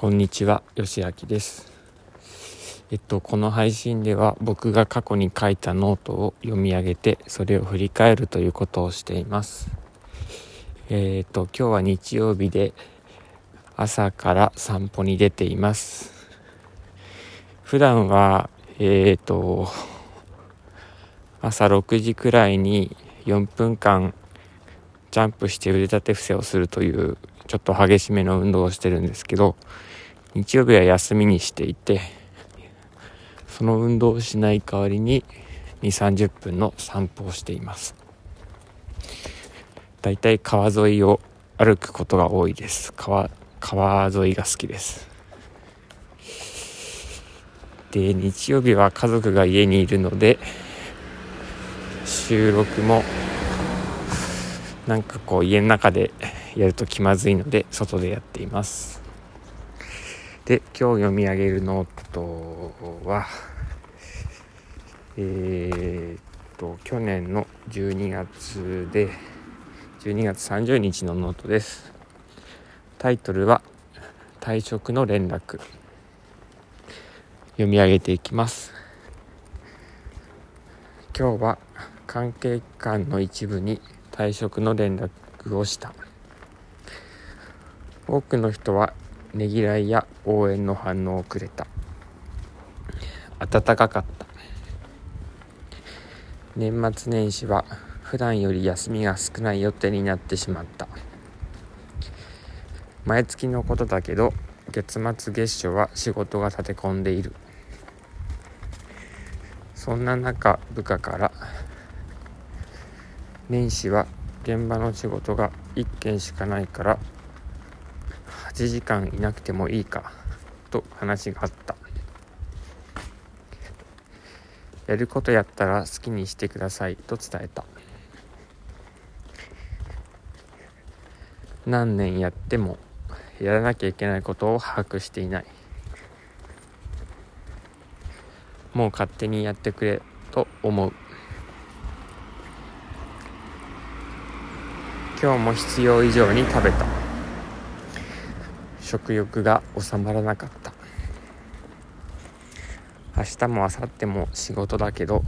こんにちは、よしあきです。えっと、この配信では僕が過去に書いたノートを読み上げて、それを振り返るということをしています。えー、っと、今日は日曜日で朝から散歩に出ています。普段は、えー、っと、朝6時くらいに4分間ジャンプして腕立て伏せをするというちょっと激しめの運動をしてるんですけど日曜日は休みにしていてその運動をしない代わりに2 3 0分の散歩をしています。だいたい川沿いを歩くことが多いです。川川沿いが好きです。で日曜日は家族が家にいるので収録もなんかこう家の中でやると気まずいので外でやっています。で今日読み上げるノートはえー、っと去年の12月で12月30日のノートです。タイトルは「退職の連絡」読み上げていきます。今日は関係機関の一部に退職の連絡をした。多くの人はねぎらいや応援の反応をくれた。暖かかった。年末年始は普段より休みが少ない予定になってしまった。毎月のことだけど月末月初は仕事が立て込んでいる。そんな中部下から年始は現場の仕事が1件しかないから8時間いなくてもいいかと話があった。やることやったら好きにしてくださいと伝えた。何年やってもやらなきゃいけないことを把握していない。もう勝手にやってくれと思う。今日も必要以上に食べた。食欲が収まらなかった。明日も明後日も仕事だけど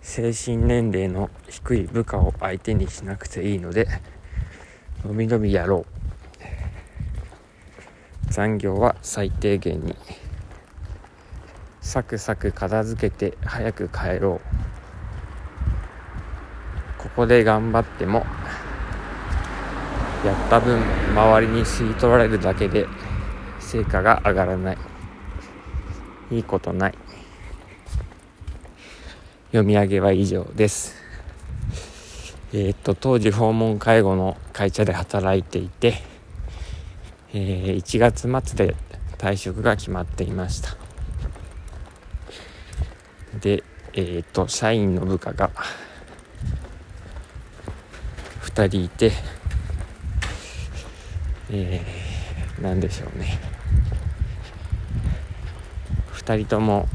精神年齢の低い部下を相手にしなくていいのでのびのびやろう。残業は最低限に。サクサク片付けて早く帰ろう。ここで頑張ってもやった分周りに吸い取られるだけで成果が上がらない。いいことない。読み上げは以上です。えー、っと当時訪問介護の会社で働いていて、えー、1月末で退職が決まっていました。でえー、っと社員の部下が2人いてえー、何でしょうね。2人とも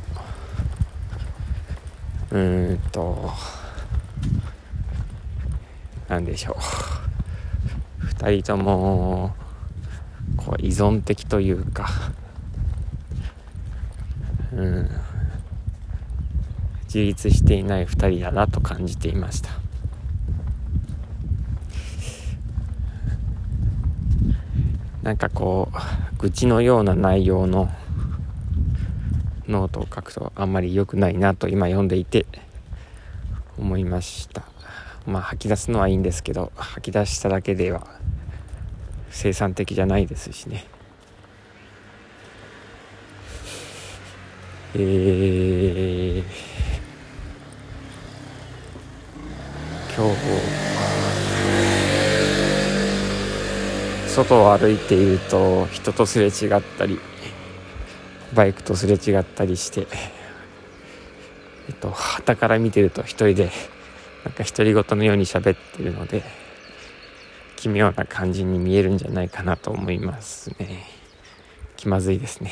うんと何でしょう。2人ともこう依存的というかうん。自立していない2人だなと感じていました。なんかこう愚痴のような内容のノートを書くとあんまり良くないなと今読んでいて思いました。まあ吐き出すのはいいんですけど吐き出しただけでは生産的じゃないですしね。えー、今日外を歩いていると人とすれ違ったりバイクとすれ違ったりしてえっと旗から見てると一人でなんか独り言のように喋ってるので奇妙な感じに見えるんじゃないかなと思いますね。気まずいですね。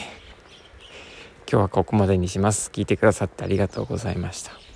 今日はここまでにします。聞いてくださってありがとうございました。